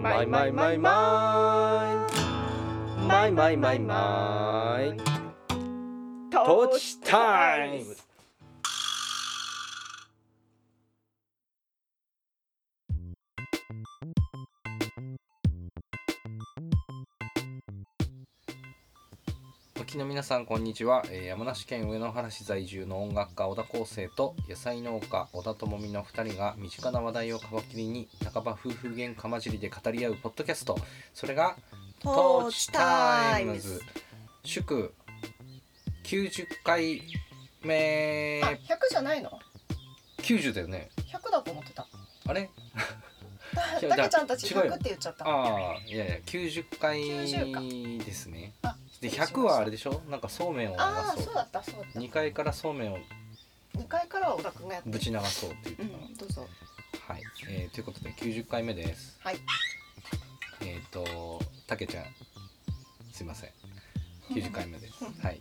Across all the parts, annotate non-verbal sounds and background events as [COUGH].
マイマイマイマイ。マイマイマイマイ。トーチタイムきの皆さんこんにちは、えー山梨県上野原市在住の音楽家小田康生と野菜農家小田智美の2人が身近な話題を皮切りに半ば夫婦喧嘩混じりで語り合うポッドキャスト。それがトーチタイムズ。祝90回目。あ、100じゃないの？90だよね。100だと思ってた。あれ？たけちゃんたち違うよ100って言っちゃった。ああいやいや90回90ですね。あで失礼しました100はあれでしょ？なんかそうめんをああそうだったそうだった。2階からそうめんを2階からは小田君がやってぶち流そうって言ってうんどうぞ。はい、えー、ということで90回目です。はい。えっ、とたけちゃん。すいません。90回目です。はい。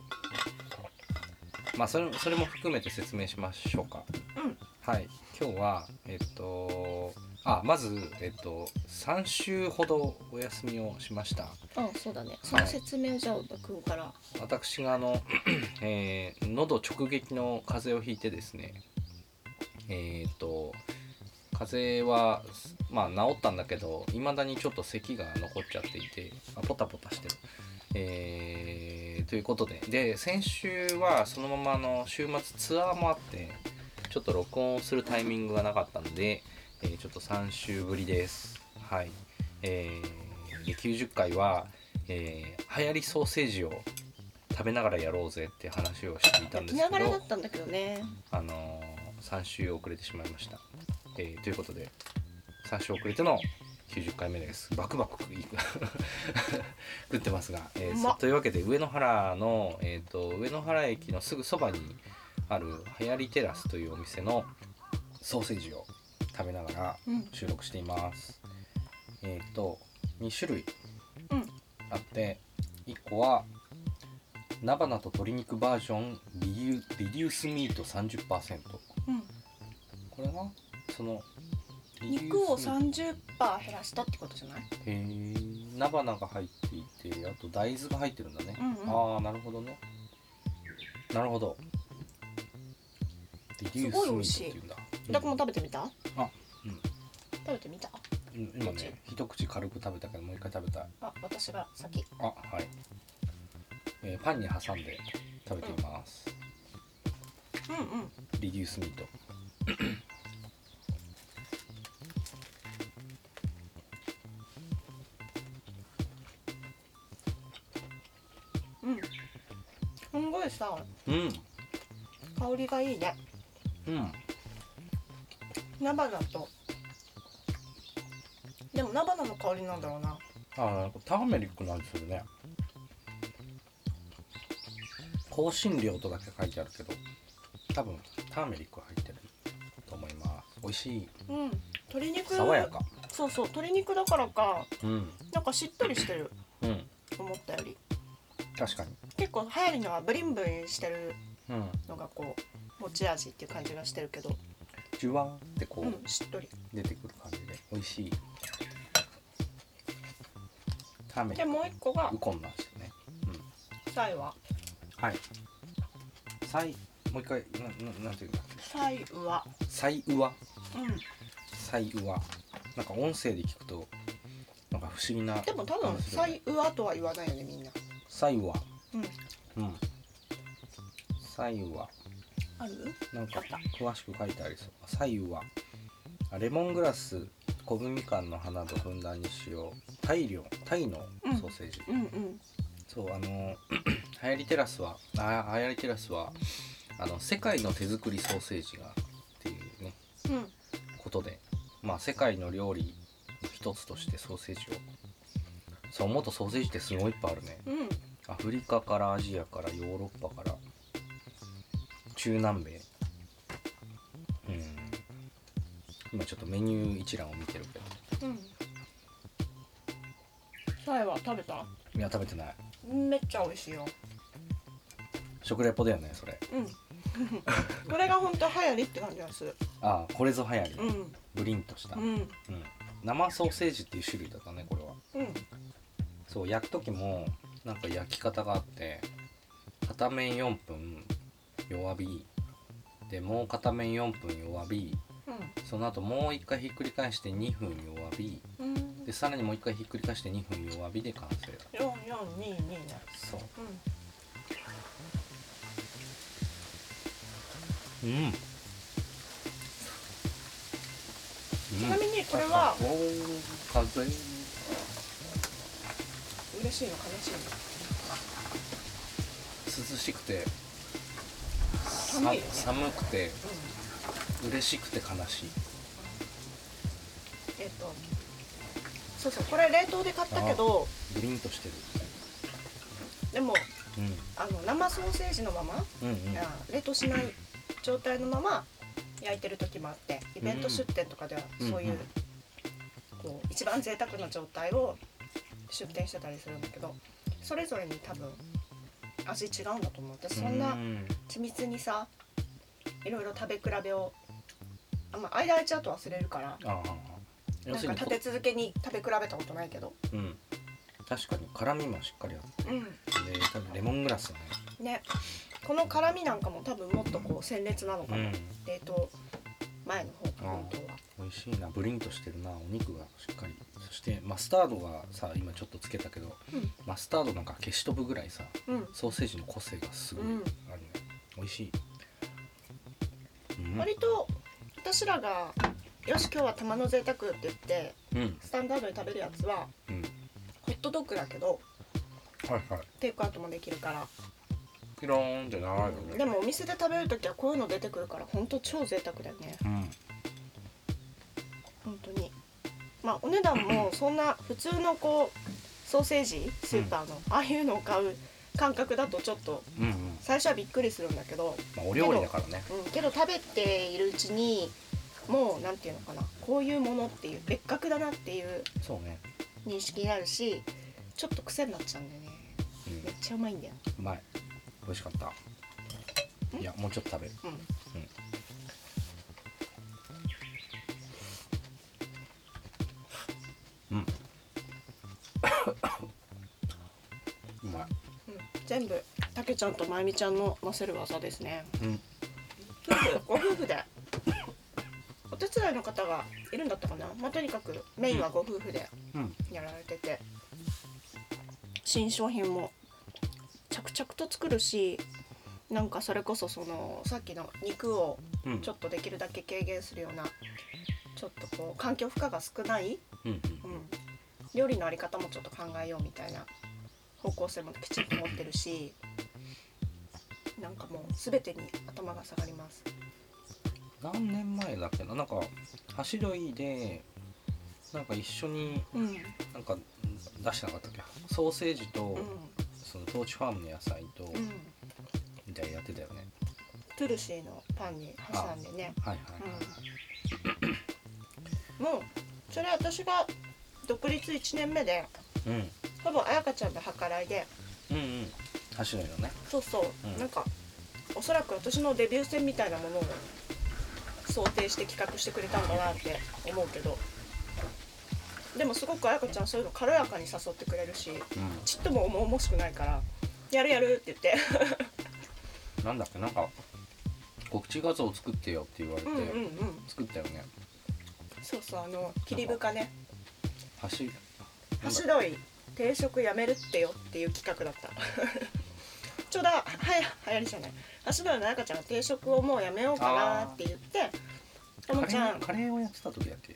まあそれそれも含めて説明しましょうか。うん。はい。今日はえっ、とあまずえっ、と3週ほどお休みをしました。あそうだね。その説明をじゃあ小田君から私があの、[CLEARS THROAT] えー喉直撃の風邪をひいてですね。えっ、と風邪はまあ治ったんだけどいまだにちょっと咳が残っちゃっていてあポタポタしてる。えーということで。で先週はそのままあの週末ツアーもあってちょっと録音をするタイミングがなかったので、えーちょっと3週ぶりです。はい。えーで90回は、えー流行りソーセージを食べながらやろうぜって話をしていたんですけどながらだったんだけどねあのー、3週遅れてしまいました、えーということで3週遅れての90回目ですバクバク [LAUGHS] 食ってますが、えーうまっというわけで上野原の、えー、と上野原駅のすぐそばにある流行りテラスというお店のソーセージを食べながらうん。収録しています。えっ、と2種類うん。あって1個は菜花と鶏肉バージョンリデュリデュースミート30%うん。これがその肉をミー30%減らしたってことじゃない？トへえ菜花が入っていてあと大豆が入ってるんだね、うんうん。ああなるほどね。なるほど。リデュースミートっていうんだ小田君も食べてみた？あ。うん食べてみた？うん。今ね一口軽く食べたけどもう一回食べたい。あ私が先。あはい、えーパンに挟んで食べています、うんうん。リデュースミート。うん。すんごいさ。うん。香りがいいね。うん菜花と。でも菜花の香りなんだろうな。あなんかターメリックなんですよね。香辛料とだけ書いてあるけど多分ターメリック入ってると思います。美味しい。うん。鶏肉爽やか。そうそう鶏肉だからかうん。なんかしっとりしてる。うん。思ったより。確かに。結構流行りのはブリンブリンしてるうん。のがこう持ち味っていう感じがしてるけどジュワーってこうんうしっとり。出てくる感じで美味しい。ターメリでックもう一個がウコンなんですよね。サイは？はい。サイもう一回なななんていうんだっけサイは？サイウワ。うん。サイウワ。なんか音声で聞くとなんか不思議なでも多分サイウアとは言わないよねみんな。サイウワ。うん。うん。サイウワある？なんか詳しく書いてありそう。サイウワあレモングラス昆布みかんの花とふんだんに使用。タイ料タイのソーセージ、うんうん。そうあの [CLEARS THROAT] 流行りテラスはあ流行りテラスはあの世界の手作りソーセージがっていうねうん。ことでまあ世界の料理の一つとしてソーセージを。そう思うとソーセージってすごいいっぱいあるね。うん。アフリカからアジアからヨーロッパから中南米。うん。今ちょっとメニュー一覧を見てるけど。うん。サイは食べた？いや食べてない。めっちゃ美味しいよ。食レポだよねそれ。うん。[LAUGHS] これが本当流行りって感じがする。ああこれぞ流行り、うん。ブリンとした、うん。うん。生ソーセージっていう種類だったねこれは。うん。そう焼く時もなんか焼き方があって片面4分弱火。でもう片面4分弱火。その後もう一回ひっくり返して2分弱火。うん。うんでさらにもう一回ひっくり返して2分弱火で完成。だ四四二二ねそう。うん。うん。ちなみにこれは風。嬉しいの悲しいの？涼しくて寒いよね。さ寒くてう嬉しくて悲しい。んえっとそうそうこれ冷凍で買ったけどブリンとしてる。でもうん。あの生ソーセージのままうんうん。あ冷凍しない状態のまま焼いてる時もあってイベント出店とかではそういう、こう一番贅沢な状態を出店してたりするんだけどそれぞれに多分味違うんだと思う。私そんなうん。緻密にさいろいろ食べ比べをあんま間空いちゃうと忘れるからなんか立て続けに食べ比べたことないけど。うん。確かに。辛みもしっかりあって。うん。で多分レモングラスね。ね。この辛みなんかも多分もっとこう鮮烈なのかな、うん。冷凍前の方かああ本当は。美味しいな。ブリンとしてるな。お肉がしっかりそしてマスタードがさ今ちょっとつけたけどうん。マスタードなんか消し飛ぶぐらいさうん。ソーセージの個性がすごいあうん。るね、美味しい、うん、割と私らが「よし今日は玉の贅沢」って言ってうん。スタンダードに食べるやつはうん。ホットドッグだけどはいはい。テイクアウトもできるから。ピローンじゃないよね。でもお店で食べる時はこういうの出てくるからほんと超贅沢だよね。うんまあお値段もそんな普通のこうソーセージスーパーの、ああいうのを買う感覚だとちょっと最初はびっくりするんだけど、まあお料理だからね。うん、けど食べているうちにもうなんていうのかなこういうものっていう別格だなっていう認識になるしちょっと癖になっちゃうんだよね。うん。めっちゃうまいんだよ。うまい。美味しかった。ん。いやもうちょっと食べる。うん。うん全部たけちゃんとまゆみちゃんの乗せる技ですね。うん。夫婦ご夫婦で。お手伝いの方がいるんだったかな？まあとにかくメインはご夫婦でうん。やられてて。新商品も着々と作るしなんかそれこそそのさっきの肉をうん。ちょっとできるだけ軽減するようなちょっとこう環境負荷が少ない、うん。うん、料理のあり方もちょっと考えようみたいな方向性もきちんと持ってるしなんかもう全てに頭が下がります。何年前だっけな？なんか走りいでなんか一緒にうん。なんか出してなかったっけ？ソーセージと、うん。そのトーチファームの野菜と、うん、みたいなやってたよね。トゥルシーのパンに挟んでね、はいはいはい、うん、もうそれ私が独立1年目でうん、ほぼ彩香ちゃんの計らいで。うんうん。走りのね。そうそう、うん。なんかおそらく私のデビュー戦みたいなものを想定して企画してくれたんだなって思うけど。でもすごく彩香ちゃんそういうの軽やかに誘ってくれるしうちっとも重々しくないから「やるやる」って言って。ん [LAUGHS] なんだっけなんか告知画像を作ってよって言われて、うんうんうん。作ったよね。そうそうあの切り深ね。走り「ハシドイ定食やめるってよ」っていう企画だった。[LAUGHS] ちょうどはや流行りじゃない。ハシドイの彩香ちゃんが定食をもうやめようかなって言ってともちゃん。ーカレーをやってた時だっけ？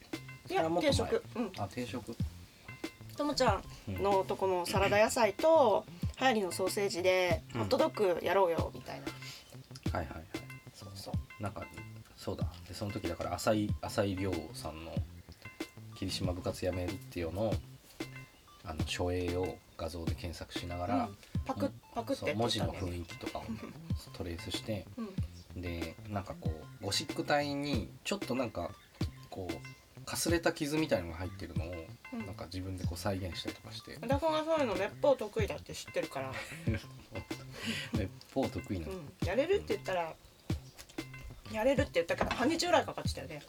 いや定食うん。あ定食ともちゃんのとこのサラダ野菜と流行りのソーセージでうん。ホットドッグやろうよみたいな、はいはいはい。そうそう。なんかそうだ。でその時だから浅井浅井亮さんの「霧島部活やめるっていうのをあの書影を画像で検索しながら、うん。パクッパクって文字の雰囲気とかをトレースしてうん。でなんかこうゴシック体にちょっとなんかこうかすれた傷みたいのが入ってるのを、うん。なんか自分でこう再現したりとかして。私がそういうのめっぽう得意だって知ってるから、めっぽう得意な、うん、やれるって言ったらやれるって言ったけど半日ぐらいかかってたよね。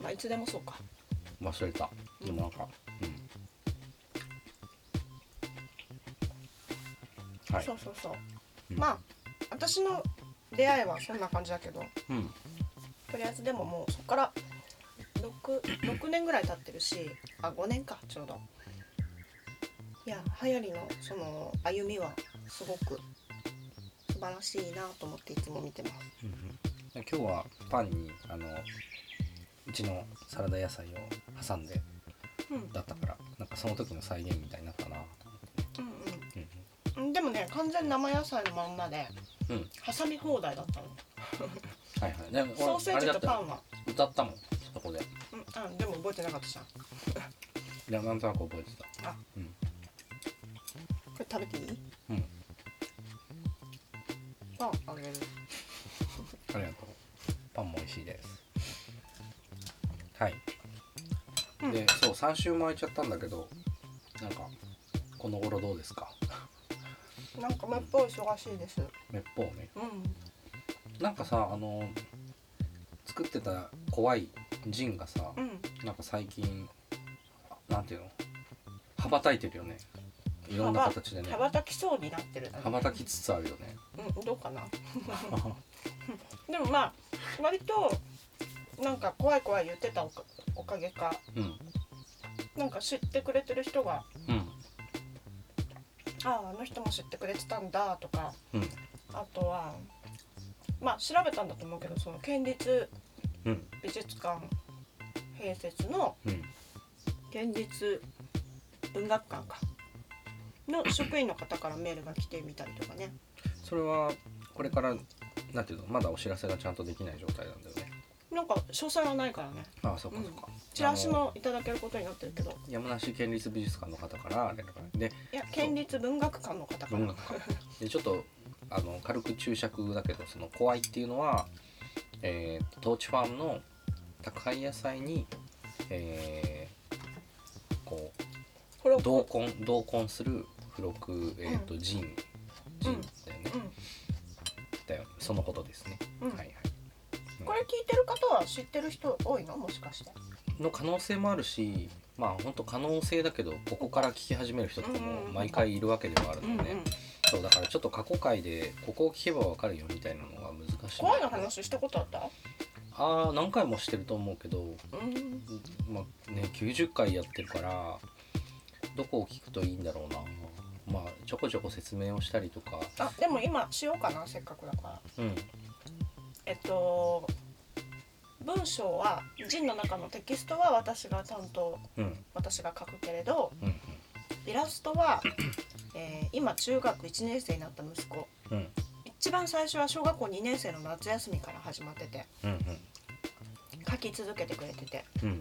まあいつでもそうか。忘れた。うんでもなんかはい。そうそうそう、うん。まあ私の出会いはそんな感じだけどうん。とりあえずでももうそこから 6, 6年ぐらい経ってるしあ5年かちょうど。いや流行りのその歩みはすごく素晴らしいなと思っていつも見てます。うんうん。今日はパンにあのうちのサラダ野菜を挟んでうん。だったからなんかその時の再現みたいになったなと思って。うんうんうんでもね完全生野菜のまんまでうん、うん、挟み放題だったの。はいはい。でもソーセージとパンは。歌ったもんそこで。うんあでも覚えてなかったじゃん。こいやなんとなく覚えてた。あ。うん。れ食べていい？うん。パンあげる。ありがとう。パンも美味しいです。はい、うん。でそう3週も空いちゃったんだけどなんかこの頃どうですか？なんかめっぽい忙しいです。めっぽうね。うん。なんかさあの作ってた怖いジンがさ、うん。なんか最近なんていうの？羽ばたいてるよね。いろんな形でね。羽ばたきそうになってる羽ばたきつつあるよね。うんどうかな？でもまあ割となんか怖い怖い言ってたおかおかげか。うん。なんか知ってくれてる人がうんあああの人も知ってくれてたんだとか。うん。あとはまあ調べたんだと思うけどその県立うん。美術館併設のうん。県立文学館か。の職員の方からメールが来てみたりとかね。それはこれからなんていうのまだお知らせがちゃんとできない状態なんだなんか詳細はないからね。ああそっかそっか、チラシもいただけることになってるけど。山梨県立美術館の方から連絡がでいや県立文学館の方から。文学館。でちょっとあの軽く注釈だけどその怖いっていうのは、えー、トーチファームの宅配野菜に、えー、こう同梱同梱する付録、えーとジン。ジンだよね、だよ。そのことですね、うん。はいれ聞いてる方は知ってる人多いの？もしかして。の可能性もあるしまあ本当可能性だけどここから聞き始める人とかも毎回いるわけではあるうんうん。ので、ねそうだからちょっと過去回でここを聞けばわかるよみたいなのが難しい。怖いの話したことあった？ああ何回もしてると思うけど、うん。まあね、90回やってるからどこを聞くといいんだろうな。まあちょこちょこ説明をしたりとか。あでも今しようかなせっかくだから。うん。えっと文章はジンの中のテキストは私が担当うん。私が書くけれどうんイラストは、[CLEARS THROAT] えー今中学1年生になった息子。うん。うん一番最初は小学校2年生の夏休みから始まっててうん書き続けてくれてて。うん。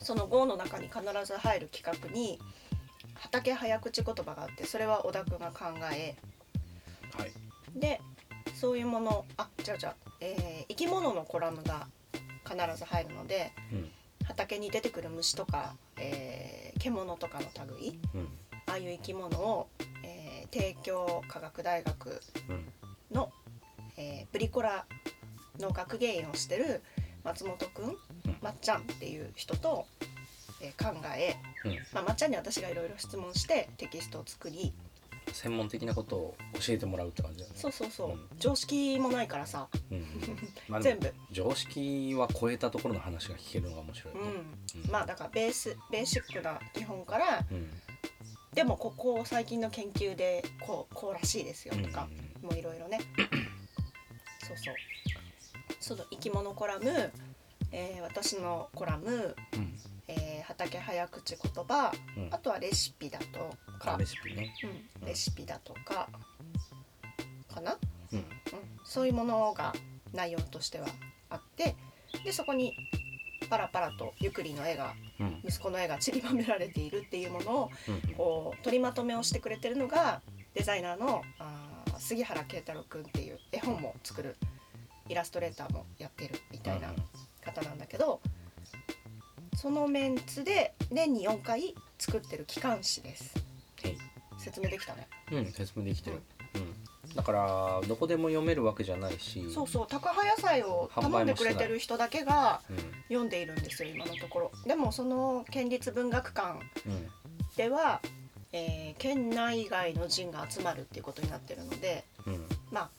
その号の中に必ず入る企画に畑早口言葉があってそれは小田君が考え。はい。でそういうものあ違う違う、えー生き物のコラムが必ず入るのでうん。畑に出てくる虫とか、えー獣とかの類うん。ああいう生き物を、えー帝京科学大学うん。の、えーブリコラの学芸員をしてる松本くん、うん。まっちゃんっていう人と、えー考え、うん。まあ、まっちゃんに私がいろいろ質問してテキストを作り専門的なことを教えてもらうって感じだよね。そうそうそう、うん。常識もないからさ、うん。[LAUGHS] まあ全部。常識は超えたところの話が聞けるのが面白いよね。うん、まあだからベースベーシックな基本からうん。でもここ最近の研究でこうこうらしいですよとか、もういろいろね。[CLEARS THROAT] そうそう。その生き物コラム、えー私のコラム、うんえー畑早口言葉うん。あとはレシピだとかあレシピね。うん、レシピだとかかな、うん。うん、そういうものが内容としてはあってでそこにパラパラとゆくりの絵がうん。息子の絵が [LAUGHS] 散りばめられているっていうものをうん。こう取りまとめをしてくれてるのがデザイナーのあー杉原慶太郎くんっていう絵本も作るイラストレーターもやってるみたいな方なんだけどそのメンツで年に4回作ってる機関誌です。はい。説明できたね。うん説明できてる。うん。だからどこでも読めるわけじゃないし。そうそう高葉野菜を頼んでくれてる人だけがうん読んでいるんですよ今のところ。でもその県立文学館うん。では、えー県内外の人が集まるっていうことになってるのでうん。まあ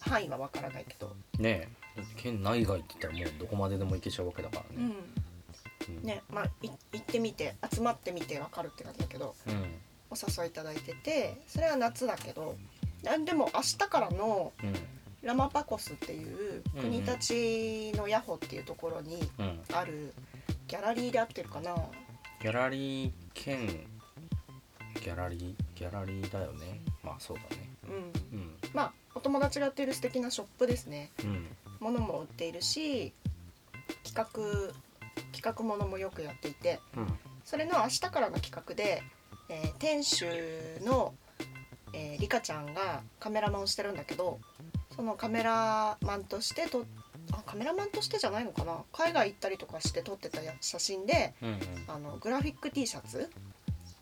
範囲はわからないけど、ねえ。県内外って言ったらもうどこまででも行けちゃうわけだからね、うんうんねまあい行ってみて集まってみてわかるって感じだけどうん。お誘いいただいててそれは夏だけどでも明日からのうん。ラマパコスっていう国立のヤホっていうところにうん。あるギャラリーで合ってるかな。ギャラリー兼ギャラリーギャラリーだよね。まあそうだね。うん。うん。まあお友達がやっている素敵なショップですね。うん。物も売っているし企画企画ものもよくやっていてうん。それの明日からの企画で、えー店主の、えー、リカちゃんがカメラマンをしてるんだけどそのカメラマンとしてとあカメラマンとしてじゃないのかな？海外行ったりとかして撮ってたや写真でうんうん。あのグラフィック T シャツ？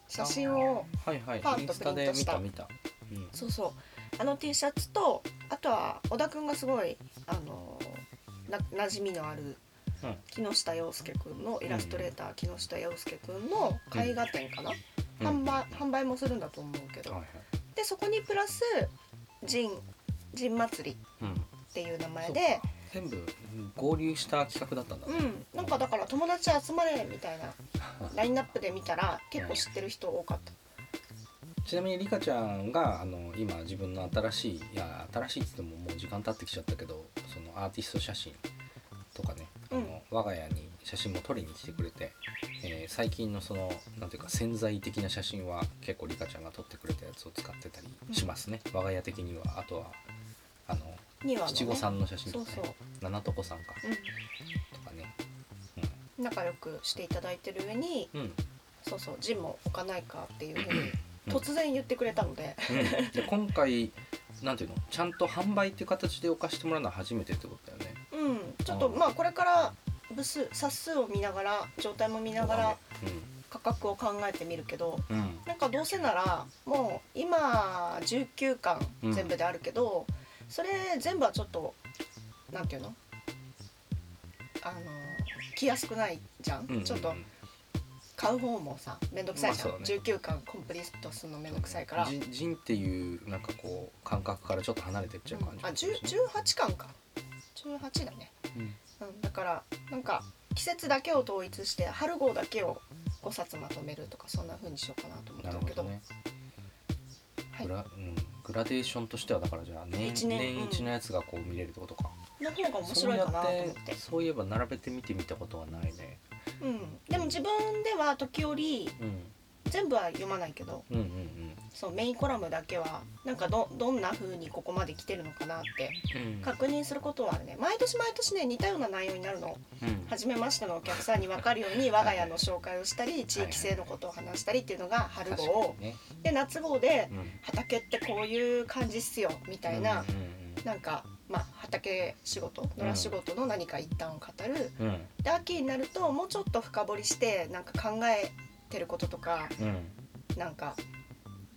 写真をはいはい。パンとプリントした。見た見た。うん。そうそう。あの T シャツとあとは小田くんがすごいあのな馴染みのあるうん木下洋介くんのイラストレーター木下洋介くんの絵画展かな、うん。販売販売もするんだと思うけど、はいはい。でそこにプラスジンジン祭りうん。っていう名前で。全部合流した企画だったんだ。うねん。なんかだから友達集まれみたいな [LAUGHS] ラインナップで見たら結構知ってる人多かった。ちなみにリカちゃんがあの今自分の新しいいや新しいっつってももう時間経ってきちゃったけどそのアーティスト写真とかね、我が家に写真も撮りに来てくれて、えー最近のそのなんていうか潜在的な写真は結構リカちゃんが撮ってくれたやつを使ってたりしますね、我が家的には。あとはあのには七五三の写真とかね。そうそう。七床さんか。うとかね。ん。仲良くしていただいてる上にうん、うんそうそうジンも置かないかっていうふうにうん。突然言ってくれたので、うん、で今回なんていうの？ちゃんと販売っていう形で置かしてもらうのは初めてってことだよね。うん、ちょっとうんまあこれから部数冊数を見ながら状態も見ながら価格を考えてみるけどうん、うんなんかどうせならもう今19巻うん。全部であるけど、それ全部はちょっとなんていうの？あの着やすくないじゃん、うんうんちょっと買う方もさめんどくさいじゃん、まあね。19巻コンプリートするのめんどくさいから、ジンジンっていうなんかこう感覚からちょっと離れてっちゃう感じあ10 18巻か。18だね、うんうん、だからなんか季節だけを統一して春号だけを5冊まとめるとかそんな風にしようかなと思ってなるけどね。はい。グラうん、グラデーションとしてはだからじゃあ年一年。年一のやつがこう見れるってことか、の方が面白いかなと思ってそうやってそういえば並べて見てみたことはないね、うん、でも自分では時折うん、全部は読まないけどうんうんそうメインコラムだけはなんかどどんな風にここまで来てるのかなってうん。うん確認することはあるね。毎年毎年ね似たような内容になるの。うん。初めましてのお客さんに分かるように我が家の紹介をしたり地域性のことを話したりっていうのが春号。にね、で夏号でうん、畑ってこういう感じっすよみたいな、うんなんかまあ畑仕事野良仕事の何か一端を語る、うんうん。で秋になるともうちょっと深掘りしてなんか考えてることとかうん。うんなんか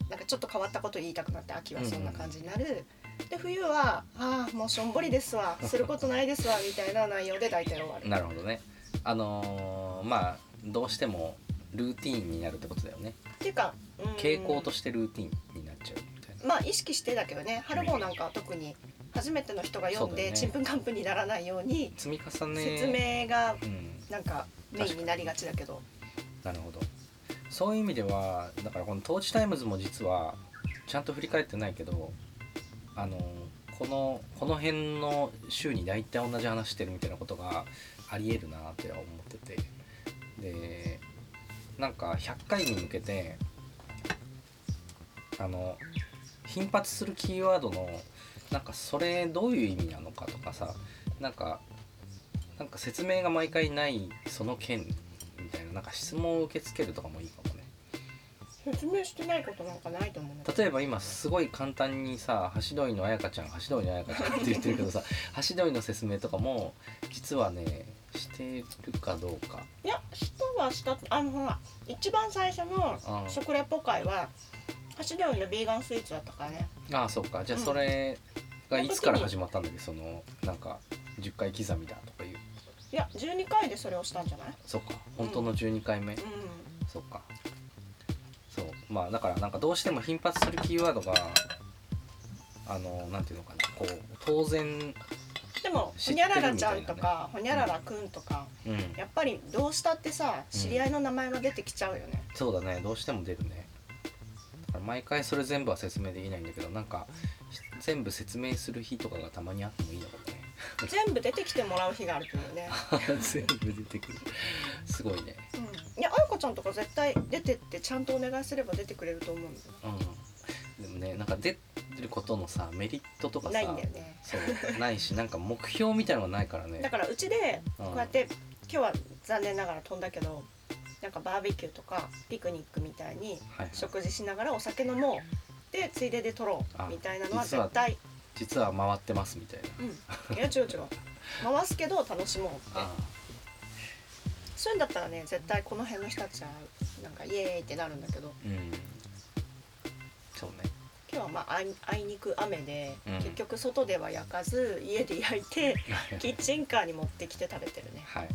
なんかちょっと変わったこと言いたくなって秋はそんな感じになる、で冬は「ああもうしょんぼりですわ。[LAUGHS] することないですわ」みたいな内容で大体終わる。なるほどね。あのーまあどうしてもルーティーンになるってことだよね。っていうかうん。傾向としてルーティーンになっちゃうみたいな。まあ意識してだけどね春号なんかは特に初めての人が読んでちんぷんかんぷんにならないように積み重ね。説明がうん。なんかメインになりがちだけど。なるほどそういう意味ではだからこの「トーチタイムズ」も実はちゃんと振り返ってないけどあのこのこの辺の週に大体同じ話してるみたいなことがありえるなって思ってて。でなんか100回に向けてあの頻発するキーワードのなんかそれどういう意味なのかとかさなんかなんか説明が毎回ないその件みたいななんか質問を受け付けるとかもいいかもね。説明してないことなんかないと思うんだけど。例えば今すごい簡単にさ橋戸井の彩香ちゃん橋戸井の彩香ちゃんって言ってるけどさ [LAUGHS] 橋戸井の説明とかも実はねしてるかどうか。いやしたはしたあのほら一番最初のあ食レポ会は橋でのビーガンスイーツだったからね。ああそっか。じゃあうんそれがいつから始まったんだっけ？そのなんか10回刻みだとかいういや12回でそれをしたんじゃない？そっか本当の12回目、うん。そっか。そうまあだからなんかどうしても頻発するキーワードがあのなんていうのかなこう当然でもほにゃららちゃんとかほにゃららくんとかうん。やっぱりどうしたってさ知り合いの名前が出てきちゃうよね。そうだねどうしても出るね。だから毎回それ全部は説明できないんだけどなんか全部説明する日とかがたまにあってもいいのかもね全部出てきてもらう日があるというね。全部出てくる。すごいね。うん。いやあやこちゃんとか絶対出てってちゃんとお願いすれば出てくれると思うんだよ。うん。でもねなんか出ることのさメリットとかさないんだよね。そうないしなんか目標みたいのがないからね。だからうちでうん。こうやって今日は残念ながら飛んだけどなんかバーベキューとかピクニックみたいにはいはい。食事しながらお酒飲もう。でついでで撮ろあうみたいなのは絶対実は回ってますみたいな。うん。いや違う違う。回すけど楽しもうって。あそういうんだったらね絶対この辺の人たちはなんかイエーイってなるんだけど。ーうん。そうね。今日はまああいあいにく雨で、うん。結局外では焼かず家で焼いて [LAUGHS] キッチンカーに持ってきて食べてるね。はい。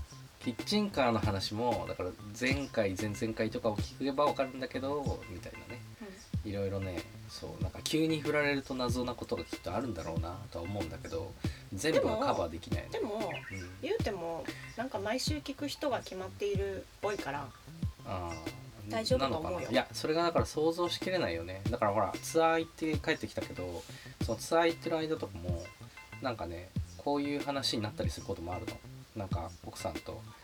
キッチンカーの話もだから前回前々回とかを聞けば分かるんだけどみたいなねいろいろねそうなんか急に振られると謎なことがきっとあるんだろうなとは思うんだけど全部はカバーできないねでもうん。言うてもなんか毎週聞く人が決まっているっぽいからあー大丈夫だと思うよ。いやそれがだから想像しきれないよね。だからほらツアー行って帰ってきたけどそのツアー行ってる間とかもなんかねこういう話になったりすることもあるの。なんか奥さんと「あの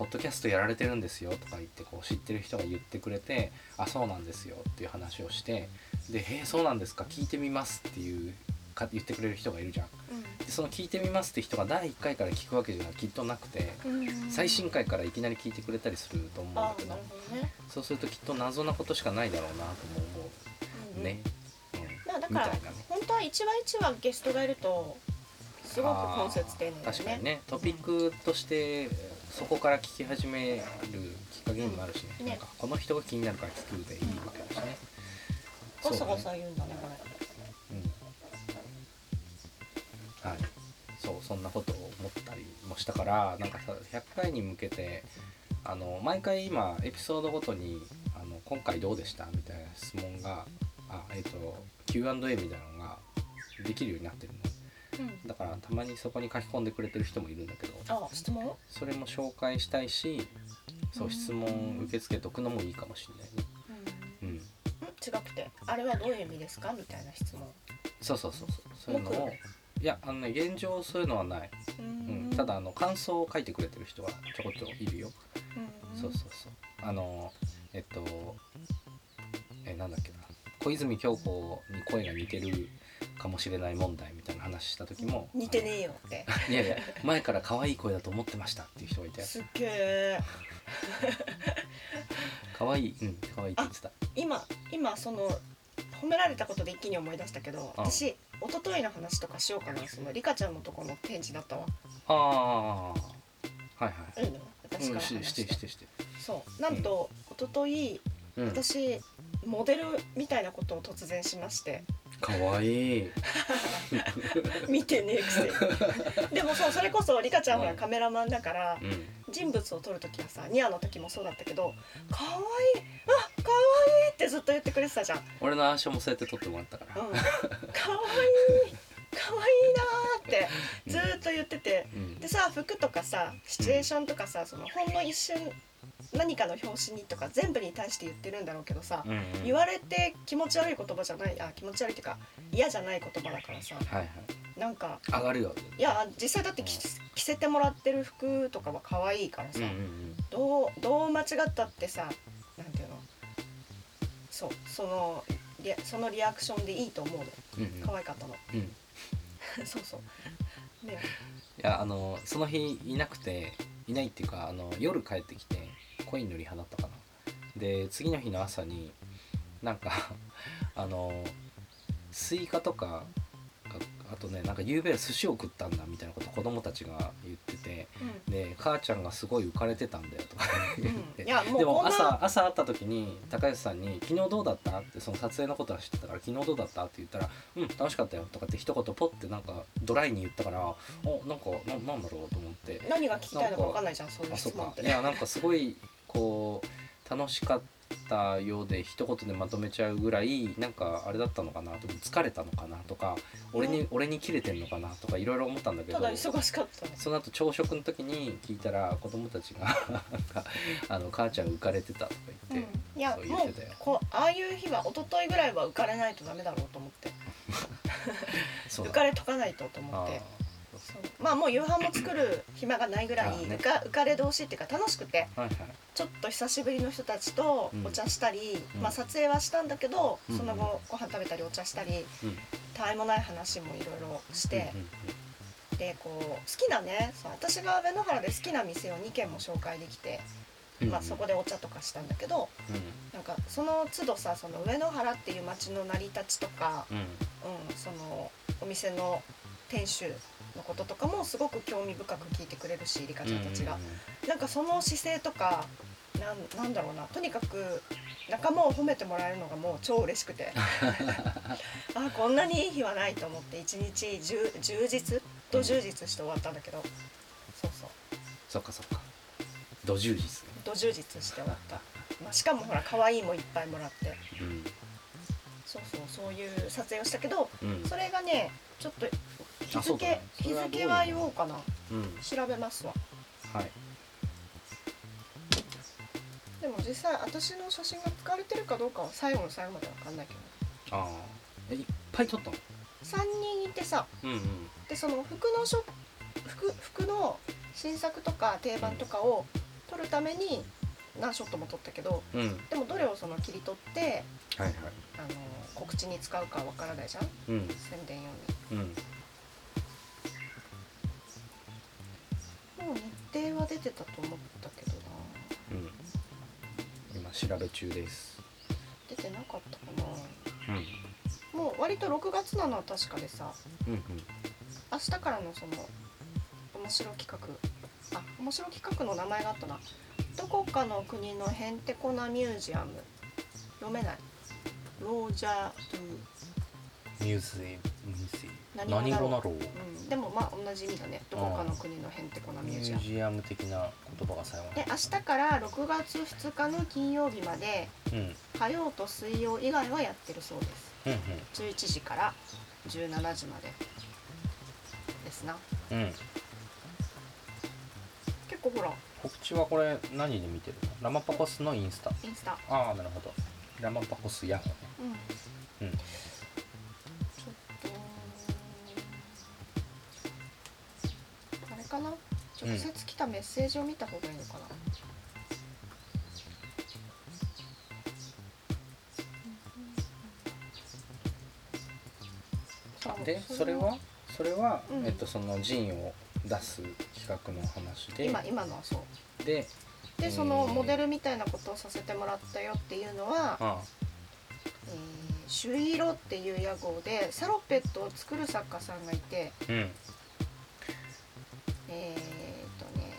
ポッドキャストやられてるんですよ」とか言ってこう知ってる人が言ってくれて「あそうなんですよ」っていう話をしてで「へえそうなんですか聞いてみます」っていうか言ってくれる人がいるじゃん。でその聞いてみますって人が第1回から聞くわけじゃきっとなくてうん、うん、最新回からいきなり聞いてくれたりすると思うんだけどそうするときっと謎なことしかないだろうなとも思うんうね、まあだからね。本当は一話一話ゲストがいるとすごく根節丁寧だよ確かにねね。トピックとしてそこから聞き始めるきっかけにもなるしね,、うんね。なんかこの人が気になるから聞くでいいわけだしね、ゴソゴそうだね。ソ言うんだねこうん。はい。そうそんなことを思ったりもしたからなんかさ100回に向けてあの毎回今エピソードごとにあの「今回どうでした?」みたいな質問があ、えっと Q&A みたいなのができるようになってるのれ、うん、だからたまにそこに書き込んでくれてる人もいるんだけどあ質問？それも紹介したいしそううん。質問受け付けとくのもいいかもしれないね。うん。うん、違くてあれはどういう意味ですかみたいな質問。そうそうそうそう。そういうのを僕い。やあのね現状そういうのはない、ううん、ただあの感想を書いてくれてる人はちょこっといるよ。うん。そうそうそう。あのえっとえなんだっけな。小泉京子に声が似てるかもしれない問題みたいな話した時も似てねえよって。[LAUGHS] いやいや前から可愛い声だと思ってましたっていう人がいて。すっげえ。[LAUGHS] 可愛いうん可愛いって言ってた。今今その褒められたことで一気に思い出したけどあ私一昨日の話とかしようかな。そのリカちゃんのとこの展示だったわ。ああはいはいい。いの？私からうんし話してしてして。して。そう。なんと、一昨日うん。私モデルみたいなことを突然しまして可愛い。見てねえくせに。[LAUGHS] でもそうそれこそリカちゃんほらうんカメラマンだからうん。人物を撮る時はさニアの時もそうだったけど「かわいいあかわいい」ってずっと言ってくれてたじゃん。うん、俺の足もそうやって撮ってもらったから、[LAUGHS] かわいいかわいいなーってずーっと言ってて。うん。でさ服とかさシチュエーションとかさそのほんの一瞬何かの表紙にとか全部に対して言ってるんだろうけどさうんうん。言われて気持ち悪い言葉じゃないあ気持ち悪いっていうか嫌じゃない言葉だからさはいはい。なんか上がるよ。いや実際だって着着せてもらってる服とかは可愛いからさ、うんうんどうどう間違ったってさなんていうのそうそのリアそのリアクションでいいと思うの。うんうん。可愛かったの。うん。い [LAUGHS] そうそう。ねやあのその日いなくていないっていうかあの夜帰ってきてコインのリハだったかなで次の日の朝になんか [LAUGHS] あのスイカとかがあとねなんか夕べ寿司を食ったんだみたいなこと子供たちが言っててで母ちゃんがすごい浮かれてたんだよとか言って、うんでも朝朝会った時に高橋さんに「昨日どうだった?」ってその撮影のことは知ってたから「昨日どうだった?」って言ったら「うん楽しかったよ」とかって一言ポッてなんかドライに言ったから「おなんかななんだろう?」と思って何が聞きたいのか分かんないじゃんそういう質問っていやなんかすごいこう楽しかったようで一言でまとめちゃうぐらいなんかあれだったのかなと疲れたのかなとか俺に、俺に切れてんのかなとかいろいろ思ったんだけどただ忙しかったその後朝食の時に聞いたら子供たちがあの母ちゃん浮かれてたとかう言って、ん。いやそう言ってたよ。こうああいう日は一昨日ぐらいは浮かれないとダメだろうと思って浮かれとかないとと思あってまあもう夕飯も作る暇がないぐらい浮か浮かれ同士っていうか楽しくてちょっと久しぶりの人たちとお茶したり、うん。まあ、撮影はしたんだけど、うん。その後ご飯食べたりお茶したりうん。たわいもない話もいろいろしてでこう好きなね私が上野原で好きな店を2軒も紹介できて、うん。まあ、そこでお茶とかしたんだけどうん。なんかその都度さその上野原っていう街の成り立ちとか、うん。うん、そのお店の店主のこととかもすごく興味深く聞いてくれるしリカちゃんたちが。なんかその姿勢とかなんなんだろうな。とにかく仲間を褒めてもらえるのがもう超嬉しくて。[LAUGHS] あこんなにいい日はないと思って一日充充実と充実して終わったんだけど、そうそう。そっかそっか。土充実ね。と充実して終わった、まあ、しかもほら可愛いもいっぱいもらって。うん。そうそうそういう撮影をしたけどうん。それがねちょっと日付、日付は言おうかな。うん調べますわ。はい。でも実際私の写真が使われてるかどうかは最後の最後まで分かんないけど。ああえいっぱい撮ったの？3人いてさ。うんうん。でその服のショ服服の新作とか定番とかを撮るために何ショットも撮ったけどうん。でもどれをその切り取ってはいはい。あの告知に使うかわからないじゃん。うん。宣伝用うんもう日程は出てたと思ったけどな。うん。今調べ中です。出てなかったかな。うん。もう割と6月なのは確かでさ。うんうん。明日からのその面白企画。あ面白企画の名前があったな。どこかの国のへんてこなミュージアム。読めない。ロージャー・ドゥミュージミュージ何語だろう。何語だろう。うん、でもまあ同じ意味だねどこかの国のへんてこなミュージアム。ジアム的な言葉が最後で明日から6月2日の金曜日までうん。うん火曜と水曜以外はやってるそうです。うん11時から17時まで。ですな。うん。うん結構ほら。告知はこれ何で見てるの？ラマパコスのインスタ。インスタ。ああなるほど。ラマパコスヤホうん。うんかな？直接来たメッセージを見た方がいいのかな、さあでそれは？それは、うん。えっとそのジンを出す企画の話で。今今のはそう。ででそのモデルみたいなことをさせてもらったよっていうのは、あえー、シュイロっていう屋号でサロペットを作る作家さんがいてうんえー、っとね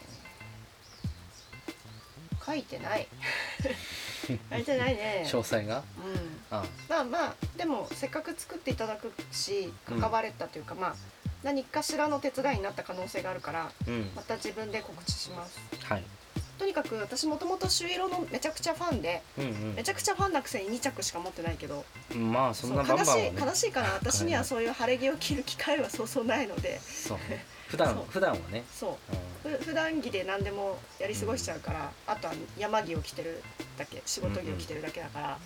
書いてない。[LAUGHS] 書いてないね。詳細が？うん。あまあまあでもせっかく作っていただくし関われたというか、まあ何かしらの手伝いになった可能性があるからうん。また自分で告知します。はい。とにかく私もともと朱色のめちゃくちゃファンでうんめちゃくちゃファンなくせに2着しか持ってないけどうんまあそんなバンバンはね。悲しい悲しいかな。私にはそういう晴れ着を着る機会はそうそうないので。そう。ね普段普段はね。そう。ふ普段着で何でもやり過ごしちゃうから、あとは山着を着てるだけ仕事着を着てるだけだから、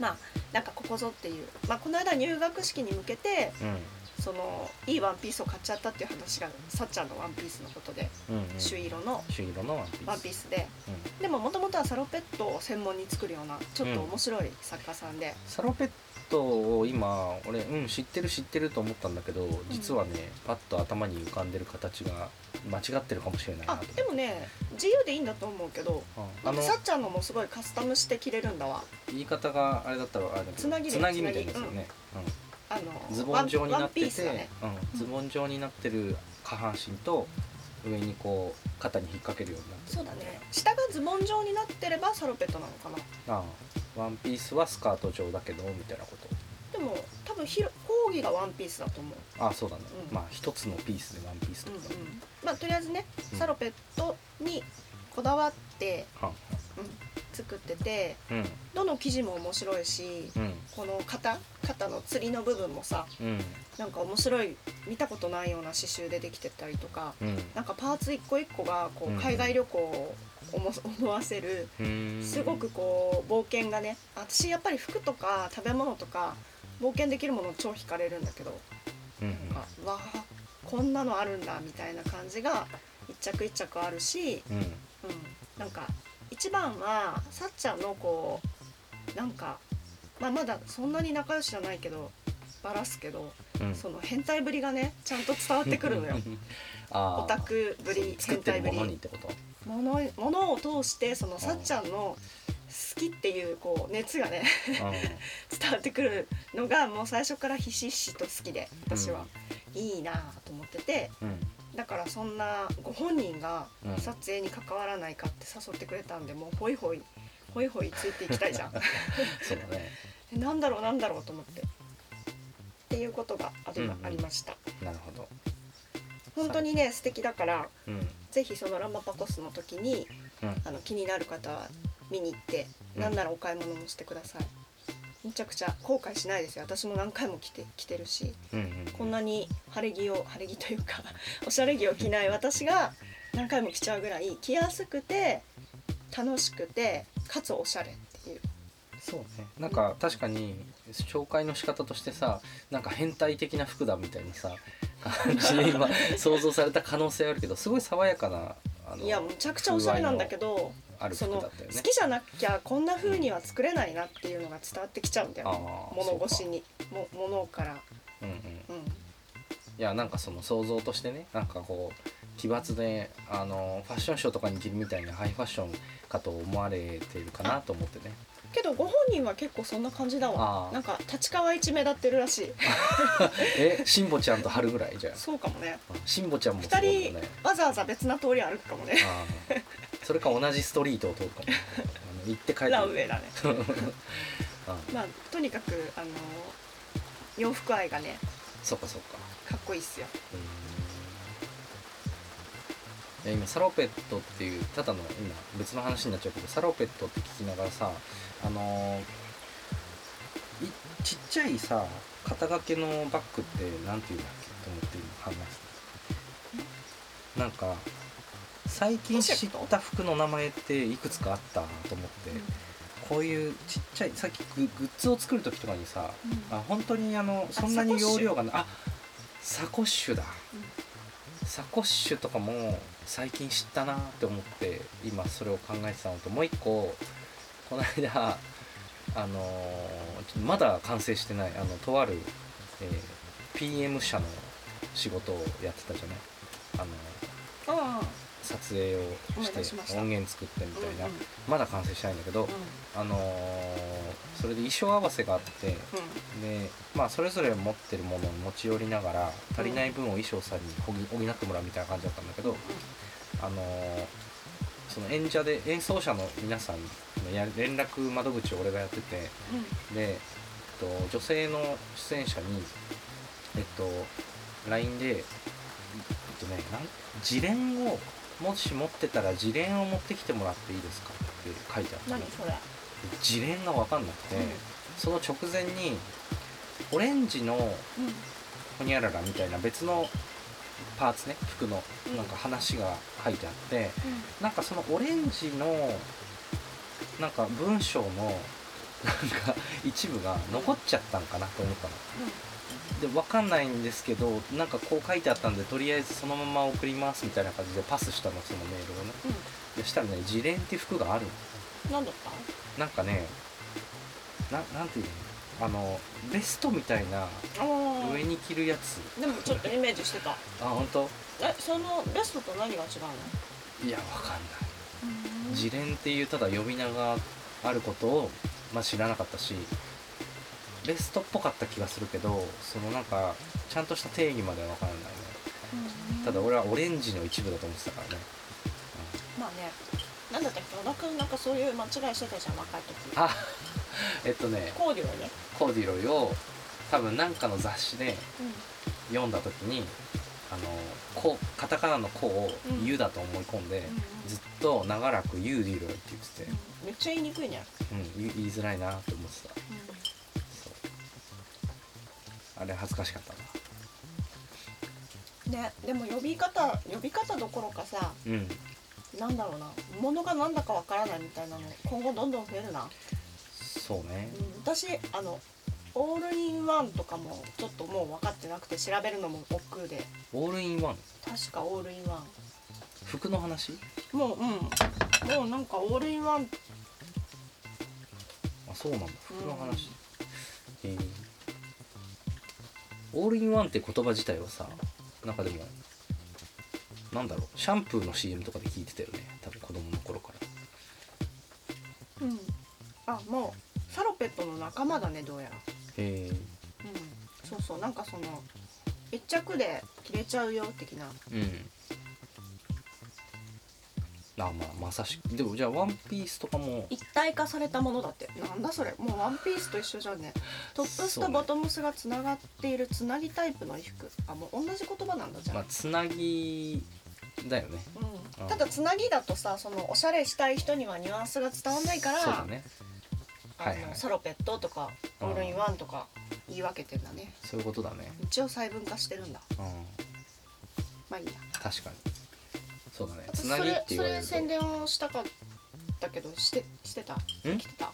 まあなんかここぞっていう、まあ、この間入学式に向けてうん。うんそのいいワンピースを買っちゃったっていう話がさっちゃんのワンピースのことで、うんうん。朱色の朱色のワンピース。ワンピースで。うん。でももともとはサロペットを専門に作るようなちょっと面白い作家さんで、サロペットを今俺うん知ってる知ってると思ったんだけど実はね、パッと頭に浮かんでる形が間違ってるかもしれないなあとでもね自由でいいんだと思うけどあのさっちゃんのもすごいカスタムして着れるんだわ。言い方があれだったらあれだけどつなぎでつなぎみたいですよね、ああのズボン状になってワンピースて、だね。うん、ズボン状になってる下半身と上にこう肩に引っ掛けるようになってるそうだね下がズボン状になってればサロペットなのかなああワンピースはスカート状だけどみたいなこと。でも多分ひろ講義がワンピースだと思う。ああそうだね、うん。まあ一つのピースでワンピースとか、うんうん。まあとりあえずねうん。サロペットにこだわって、はん。うん、作っててうん。どの生地も面白いしうん。この肩肩の釣りの部分もさうん。なんか面白い見たことないような刺繍でできてたりとかうん。なんかパーツ一個一個がこう海外旅行を思思わせるうん。すごくこう冒険がね私やっぱり服とか食べ物とか冒険できるもの超惹かれるんだけどうん。なんかわあこんなのあるんだみたいな感じが一着一着あるし、うん。うん、なんか一番はさっちゃんのこうなんか、まあ、まだそんなに仲良しじゃないけどバラすけどうん。その変態ぶりがねちゃんと伝わってくるのよ。[LAUGHS] オタクぶり変態ぶり。ものものを通してそのさっちゃんの好きっていうこう熱がね [LAUGHS] 伝わってくるのがもう最初からひしひしと好きで私は、いいなと思ってて。うんうんだからそんなご本人がうん。撮影に関わらないかって誘ってくれたんでもうホイホイホイホイついていきたいじゃん。[LAUGHS] そうだね。えなんだろうなんだろうと思って。っていうことがあり,、ありました。なるほど。本当にね素敵だからうん。ぜひそのランマパコスの時にうん。あの気になる方は見に行って、うん。なんならお買い物もしてくださいめちゃくちゃ後悔しないですよ。私も何回も着て着てるし。うんうん。こんなに晴れ着を晴れ着というか [LAUGHS] おしゃれ着を着ない私が何回も着ちゃうぐらい着やすくて楽しくてかつおしゃれっていう。そうね。なんか確かに紹介の仕方としてさなんか変態的な服だみたいなさ感じで今 [LAUGHS] 想像された可能性あるけどすごい爽やかなあのいやむちゃくちゃおしゃれなんだけどあるその好きじゃなきゃこんな風には作れないなっていうのが伝わってきちゃうんだよね。あー物越しにも物から。うんうん。うん。いやなんかその想像としてねなんかこう奇抜であのファッションショーとかに着るみたいなハイファッションかと思われてるかなと思ってね。けどご本人は結構そんな感じだわ。なんか立川一目立ってるらしい。[LAUGHS] えしんぼちゃんと春ぐらい？じゃそうかもね。あしんぼちゃんもす二ごいよ人ねわざわざ別な通り歩くかもねそれか同じストリートを通るか。も [LAUGHS] あの行って帰ってランウェイだね。あ [LAUGHS] まあとにかくあの洋服愛がねそっかそっか。かっこいいっすよ。いや今サロペットっていうただの今別の話になっちゃうけどサロペットって聞きながらさあのちっちゃいさ肩掛けのバッグってなんていうんだっけ？と思って今考えて。たなんか最近知った服の名前っていくつかあったと思って、こういうちっちゃいさっきググッズを作る時とかにさあ本当にあのそんなに容量がなあサコッシュだ。サコッシュとかも最近知ったなって思って今それを考えてたのともう一個この間あのーまだ完成してないあのとある、えー PM 社の仕事をやってたじゃない？あのああ撮影をして音源作ってみたいな、まだ完成してないんだけど、うあのーそれで衣装合わせがあってん。でまあそれぞれ持ってるものを持ち寄りながら足りない分を衣装さんに補補ってもらうみたいな感じだったんだけど、あのーその演者で演奏者の皆さんのや連絡窓口を俺がやっててで、えっと、女性の出演者にえっと LINE でえっとねなん自伝をもし持ってたら自伝を持ってきてもらっていいですかって書いてあって何それ？自伝が分かんなくて、うん。その直前にオレンジのうん。ホニャララみたいな別のパーツね服のうん。なんか話が書いてあって、なんかそのオレンジのなんか文章のなんか一部が残っちゃったんかなと思ったの。で分かんないんですけどなんかこう書いてあったんでとりあえずそのまま送りますみたいな感じでパスしたのそのメールをね。うでしたらね自伝って服がある何だった？なんかねななんていうの？あのベストみたいな上に着るやつ。でもちょっとイメージしてた。[LAUGHS] あ本当？えそのベストと何が違うの？いやわかんない。自伝っていうただ呼び名があることを、まあ、知らなかったしベストっぽかった気がするけどそのなんかちゃんとした定義までは分からないね。ただ俺はオレンジの一部だと思ってたからね、まあねなんだったっけ？小田君なんかそういう間違いしてたじゃん若い時。あえっとね。コーデュロイね。コーディロイを多分なんかの雑誌で読んだ時にあのこうカタカナの「こ」をうん「ゆ」だと思い込んで、ずっと長らく「ゆうディロイ」って言ってて、めっちゃ言いにくいね。うん、言いづらいなって思ってたあれ恥ずかしかったな。ねでも呼び方呼び方どころかさうん。なんだろうな。物が何だかわからないみたいなの今後どんどん増えるな、そうね。うん、私あのオールインワンとかもちょっともう分かってなくて調べるのも億劫で。オールインワン？確かオールインワ服の話？ンもううん。もうなんかオールインワン。あそうなんだ。服の話、へえオールインワンって言葉自体はさなんかでもなんだろうシャンプーの CM とかで聞いてたよね。多分子供の頃から。うん。あもうサロペットの仲間だねどうやら。へえ。うん。そうそうなんかその一着で着れちゃうよ的な。うんあまあまさしく。でもじゃあワンピースとかも。一体化されたものだって。なんだそれ。もうワンピースと一緒じゃんね。トップスとボトムスがつながっているつなぎタイプの衣服あもう同じ言葉なんだじゃん、まあつなぎだよね。うん、うん。ただつなぎだとさそのおしゃれしたい人にはニュアンスが伝わんないからそうだね。あのはいはい。サロペットとかオうんールインワンとか言い分けてんだね。そういうことだね。一応細分化してるんだ。うん。まあいいや。確かにそうだね。つ私なぎっそれそて言われると。れ宣伝をしたかったけどしてしてた？来てた？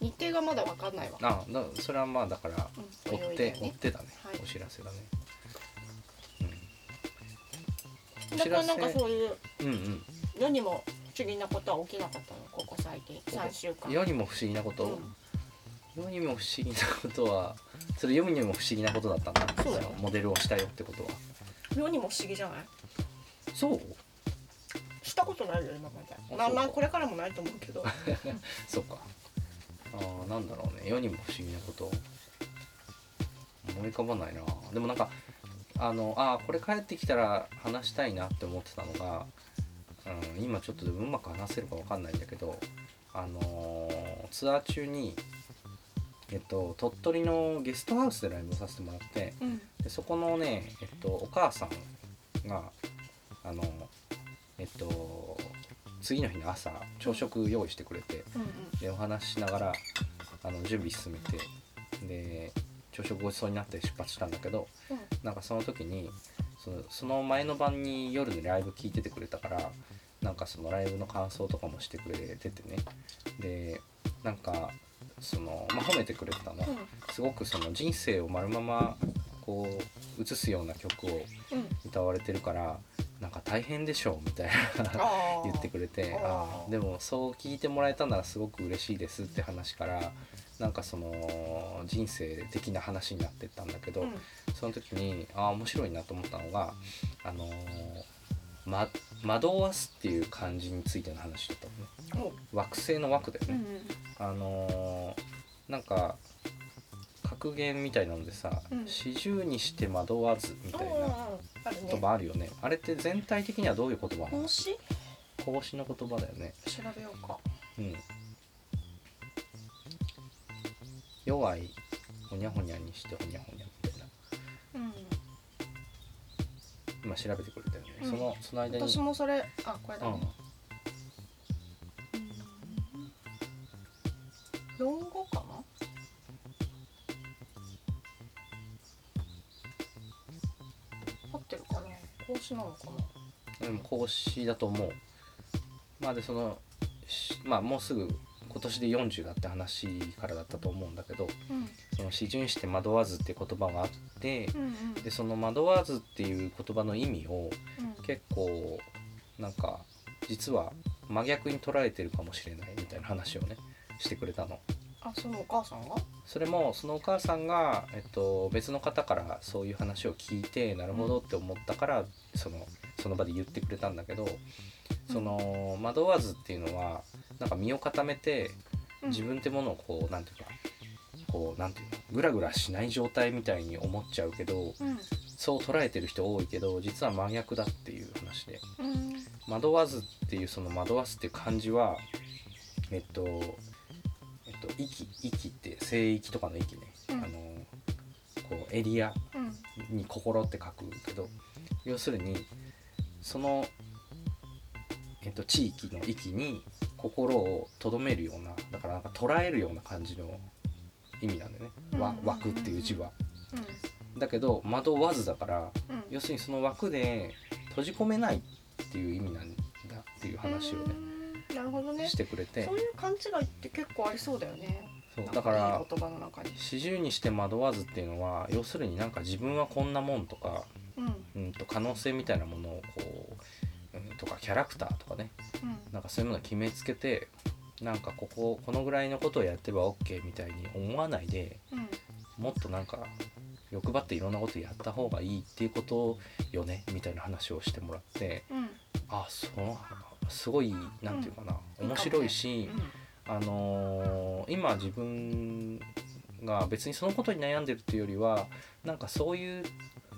日程がまだわかんないわ。あだそれはまあだからうん追ってね追ってだね、はい。お知らせだね。だからなんかそういううんうん。世にも不思議なことは起きなかったの？ここ最近。3週間。世にも不思議なこと、うん。世にも不思議なことはそれ世にも不思議なことだったんだ。そうだよのモデルをしたよってことは。世にも不思議じゃない？そうしたことないよ今まで。あまあまあこれからもないと思うけど。[LAUGHS] そうか。あーなんだろうね。世にも不思議なこと。思い浮かばないな。でもなんかあのあーこれ帰ってきたら話したいなって思ってたのが、うん、今ちょっとうまく話せるかわかんないんだけどあのーツアー中にえっと鳥取のゲストハウスでライブをさせてもらってうん。でそこのね、えっと、お母さんがあのえっと次の日の朝朝食用意してくれてうんうん。でお話ししながらあの準備進めてで朝食ごちそうになって出発したんだけどうん。なんかその時にそのその前の晩に夜にライブ聞いててくれたからなんかそのライブの感想とかもしてくれててね。でなんかその、まあ、褒めてくれてたの。すごくその人生を丸ままこう映すような曲をうんうん。歌われてるからなんか大変でしょうみたいな [LAUGHS] 言ってくれてあー。あー。でもそう聞いてもらえたならすごく嬉しいですって話からなんかその人生的な話になってったんだけど、うん。その時にああ面白いなと思ったのがあのーま惑わすっていう漢字についての話だったのね。お。惑星の枠だよね、うんうんあのーなんか格言みたいなのでさうん。四十にして惑わずみたいな言葉あるよね。あれって全体的にはどういう言葉なの？孔子？孔子の言葉だよね。調べようか。うん。弱いほにゃほにゃにしてほにゃほにゃみたいな。うん。今調べてくれたよね、うん。そのその間に。私もそれあこれだ。うん。ね論語かな？孔子なのかな。でも孔子だと思う。まあでそのしまあもうすぐ今年で40だって話からだったと思うんだけどうん。その四巡して惑わずって言葉があってうんうん。でその惑わずっていう言葉の意味をうん。結構なんか実は真逆に捉えてるかもしれないみたいな話をねしてくれたの。あそのお母さんが？それもそのお母さんが、えっと、別の方からそういう話を聞いてなるほどって思ったから、そのその場で言ってくれたんだけどその惑わずっていうのはなんか身を固めてうん。自分ってものをこうなんていうかこうなんていうのグラグラしない状態みたいに思っちゃうけどうん。そう捉えてる人多いけど実は真逆だっていう話で。うん。惑わずっていうその惑わすっていう漢字はえっとえっと息息聖域とかの息ね、うん。あのこうエリアうん。に心って書くけど要するにその、えっと、地域の域に心をとどめるようなだからなんか捉えるような感じの意味なんだよね、わうん。枠っていう字は。うだけど惑わずだから要するにその枠で閉じ込めないっていう意味なんだっていう話をねうん。なるほどね。してくれて。そういう勘違いって結構ありそうだよねそう。だからいい言葉の中に。四十にして惑わずっていうのは要するになんか自分はこんなもんとか、うん。うん、と可能性みたいなものをこう、うん、とかキャラクターとかね。うん。なんかそういうものを決めつけてなんかこここのぐらいのことをやってば OK みたいに思わないでうん。もっとなんか欲張っていろんなことやった方がいいっていうことよねみたいな話をしてもらってうん。あそうすごいなんていうかな、うん面白いし、あのー今自分が別にそのことに悩んでるっていうよりはなんかそういう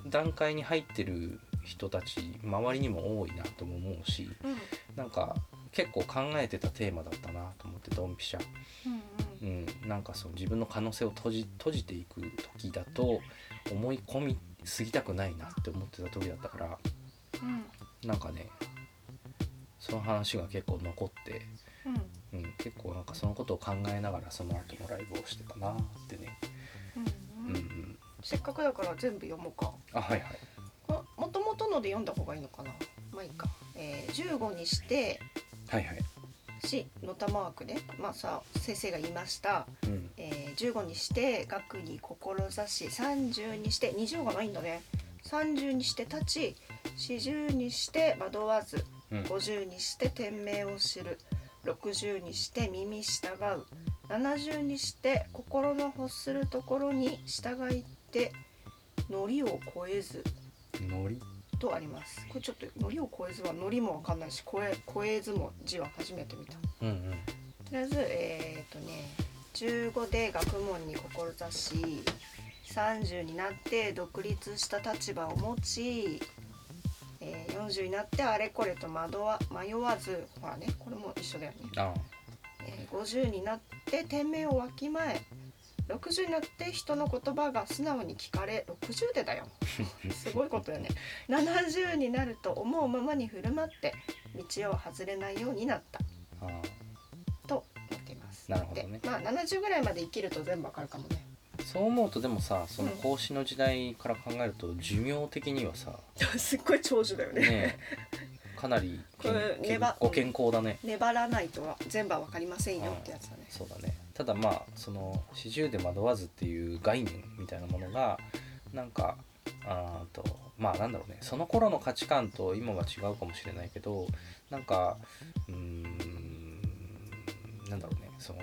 段階に入ってる人たち周りにも多いなとも思うしうん。うんなんか結構考えてたテーマだったなと思ってドンピシャ、うんうん。うん、なんかその自分の可能性を閉じ閉じていく時だと思い込みすぎたくないなって思ってた時だったからうん。なんかねその話が結構残って、結構なんかそのことを考えながらその後のライブをしてたなってね、うんうん。うんうん、せっかくだから全部読もうか。あはいはい。もともとので読んだ方がいいのかな？まあいいか、えー、15にしてはいはい、しのたマークでまあさ先生が言いました、うん、えー、15にして学に志し30にして20がないんだね。30にして立ち40にして惑わずうん。50にして天命を知る60にして耳従う。70にして心の欲するところに従いて糊を超えず。ノリとあります。これちょっと糊を超えずは糊もわかんないし超え超えずも字は初めて見た。うんうん。とりあえずえっ、とね15で学問に志し30になって独立した立場を持ち、えー40になってあれこれと惑わ迷わずほらねこれも一緒だよね、あえー50になって天命をわきまえ60になって人の言葉が素直に聞かれ60でだよ。[LAUGHS] すごいことよね。70になると思うままに振る舞って道を外れないようになった。ああ。となっています。なるほどね。でまあ70ぐらいまで生きると全部わかるかもね。あそう思うとでもさその孔子の時代から考えると寿命的にはさ [LAUGHS] すっごい長寿だよね。かなりこれご健康だね。粘らないとは全部は分かりませんよってやつだね。そうだね。ただまあその四十で惑わずっていう概念みたいなものがなんかあーとまあなんだろうね。その頃の価値観と今は違うかもしれないけどなんかうーんなんだろうね。その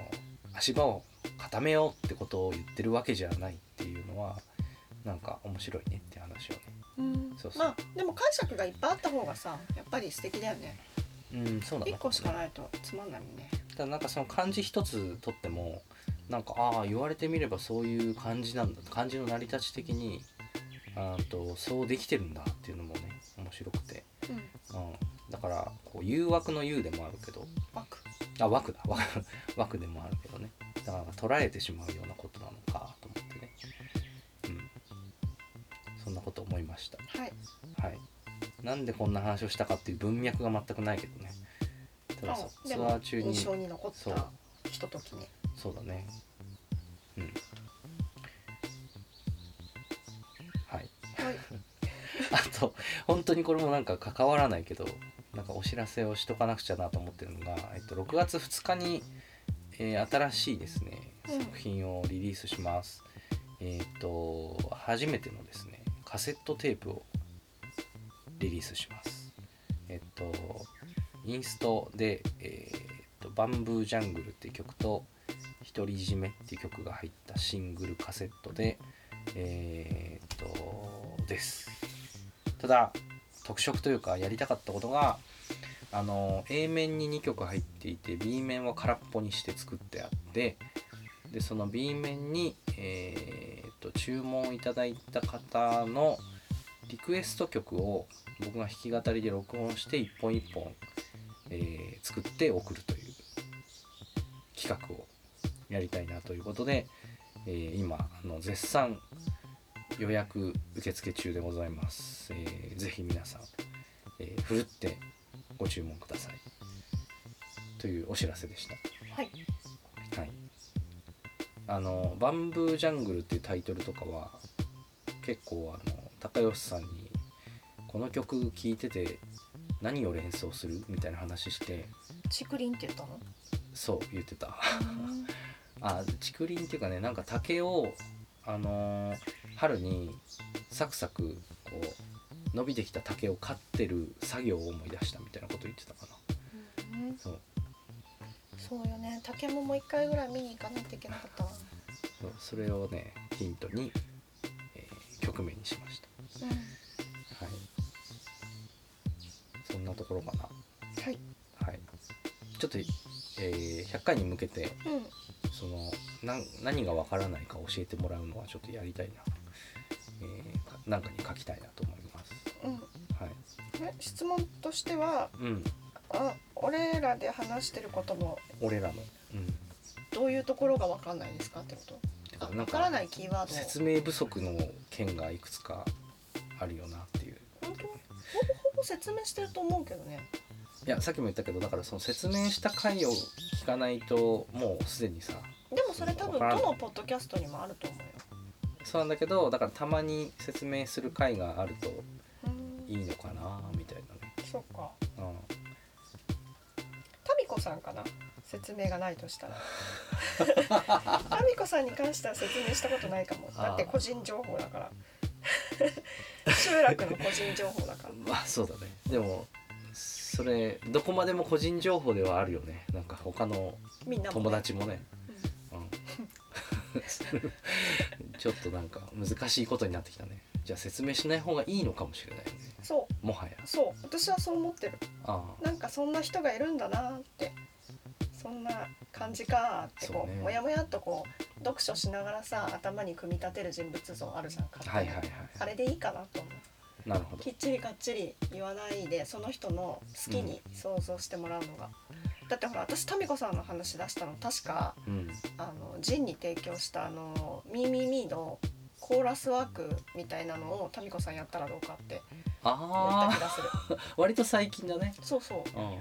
足場を固めようってことを言ってるわけじゃないっていうのはなんか面白いねって話をね。うん。そうそう。まあでも解釈がいっぱいあった方がさやっぱり素敵だよね。うんそうだ。ね1個しかないとつまんないもんね。ただなんかその漢字一つとってもなんかああ言われてみればそういう感じなんだ漢字の成り立ち的にあーとそうできてるんだっていうのもね面白くて、うん。うん、だからこう誘惑の誘でもあるけど枠。あ枠だ。枠 [LAUGHS] 枠でもあるけどね。だから捉えてしまうようなことなのかと思ってね、うん、そんなこと思いました。はい。はい。なんでこんな話をしたかっていう文脈が全くないけどね。ただツアーも中に印象に残っそう。たひとときねそうだね。うん。はい。はい。[LAUGHS] あと、本当にこれもなんか関わらないけど、なんかお知らせをしとかなくちゃなと思ってるのが、えっと、6月2日に、えー新しいですね、うん作品をリリースします。えっと、初めてのですね、カセットテープをリリースします。えっと、インストで、えーっと、バンブージャングルっていう曲と、独り占めっていう曲が入ったシングルカセットで、えーっと、です。ただ、特色というか、やりたかったことが、あの、A 面に2曲入っていて、B 面は空っぽにして作ってあって、でその B 面に、えー、と注文いただいた方のリクエスト曲を僕が弾き語りで録音して一本一本、えー作って送るという企画をやりたいなということで、えー今あの絶賛予約受付中でございます、えーぜひ皆さん、えーふるってご注文ください。というお知らせでした。はい。はい、あの「バンブージャングル」っていうタイトルとかは結構あの高吉さんに「この曲聴いてて何を連想する?」みたいな話して竹林って言ったの？そう言ってた。あ [LAUGHS] 竹林っていうかねなんか竹をあのー春にサクサクこう伸びてきた竹を刈ってる作業を思い出したみたいなこと言ってたかな。うん。そう。そうよね。竹ももう一回ぐらい見に行かないといけなかったわ。そう。それをねヒントに、えー曲名にしました。うん。はい。そんなところかな。はい。はい。ちょっと、えー100回に向けて、うん。その、なん何がわからないか教えてもらうのはちょっとやりたいな。えーかなんかに書きたいなと思います。うんはい。え質問としてはうん。あ俺らで話してることも俺らの。うん。どういうところが分かんないですかってこと？か分からないキーワードを説明不足の件がいくつかあるよなっていう。本当？ほぼほぼ説明してると思うけどねいやさっきも言ったけどだからその説明した回を聞かないともうすでにさでもそれ多分どのポッドキャストにもあると思うよそうなんだけどだからたまに説明する回があるとうんいいのかなみたいなね、そっか。うん、タミコさんかな？説明がないとしたら。タミコさんに関しては説明したことないかも。[LAUGHS] だって個人情報だから。[LAUGHS] 集落の個人情報だから。[LAUGHS] まあそうだね。でもそれどこまでも個人情報ではあるよね。なんか他の友達もね、うん、ちょっとなんか難しいことになってきたね。じゃあ説明しない方がいいのかもしれないよね。そう。もはや。そう。私はそう思ってる。ああ。なんかそんな人がいるんだなって。そんな感じかってこそうね。うもやもやっとこう読書しながらさ頭に組み立てる人物像あるじゃん勝手に。はいはいはい。あれでいいかなと思う。なるほど。きっちりかっちり言わないでその人の好きに想像してもらうのが、だってほら私タミコさんの話出したの確かうん。あのジンに提供したあの「ミーミーミー」のコーラスワークみたいなのをタミコさんやったらどうかって言ったあ気がする。あ [LAUGHS] 割と最近だね。そうそう。うん。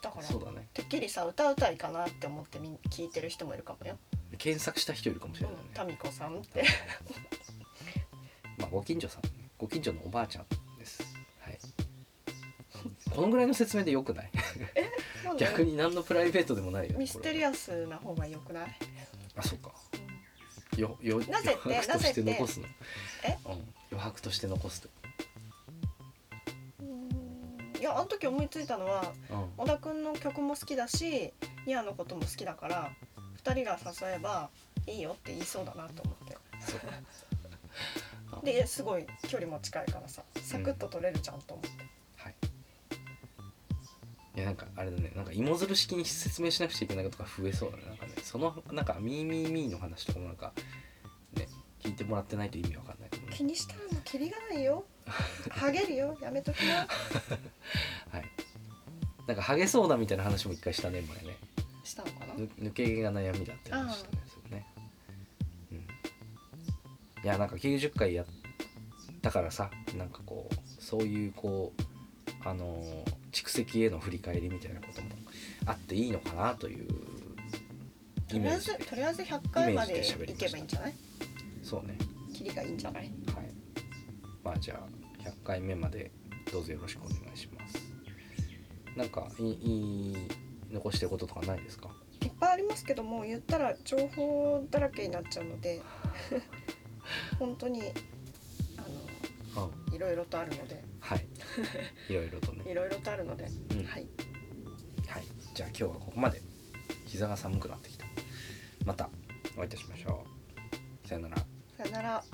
だからそうだね。てっきりさ歌うたいかなって思ってみ聞いてる人もいるかもよ。検索した人いるかもしれないね。うんタミコさんって。[LAUGHS] まあ、ご近所さんねご近所のおばあちゃんです。はい。このぐらいの説明でよくない？なんで逆に何のプライベートでもないよミステリアアスな方が良くない、あそうか。よよなぜって余白として残すの。え？うん、余白として残すと。うん。いやあの時思いついたのはうん。小田君の曲も好きだしニアのことも好きだから2人が誘えばいいよって言いそうだなと思って。そうあですごい距離も近いからさサクッと取れるじゃんと思って、はいいやなんかあれだね。なんか芋づる式に説明しなくちゃいけないことが増えそうだね。なんかねそのなんかミーミーミーの話とかもなんかね聞いてもらってないと意味わかんないね。気にしたらもうキリがないよ。ハゲるよ。やめときな。[LAUGHS] はい。なんかハゲそうだみたいな話も一回したね前ね。したのかな？ぬ抜け毛が悩みだって話したねそれね。うん。いやなんか90回やったからさなんかこうそういうこうあのー蓄積への振り返りみたいなこともあっていいのかなというとりあえずとりあえず100回までいけばいいんじゃない？そうね。キリがいいんじゃない？はい。まあじゃあ100回目までどうぞよろしくお願いします。なんかいいい残してることとかないですか？いっぱいありますけども言ったら情報だらけになっちゃうので [LAUGHS] 本当にあうん。のいろいろとあるので。はい [LAUGHS] いろいろとね。いろいろとあるので、うん。はい。はい、じゃあ今日はここまで。膝が寒くなってきた。またお会いいたしましょう。さよなら。さよなら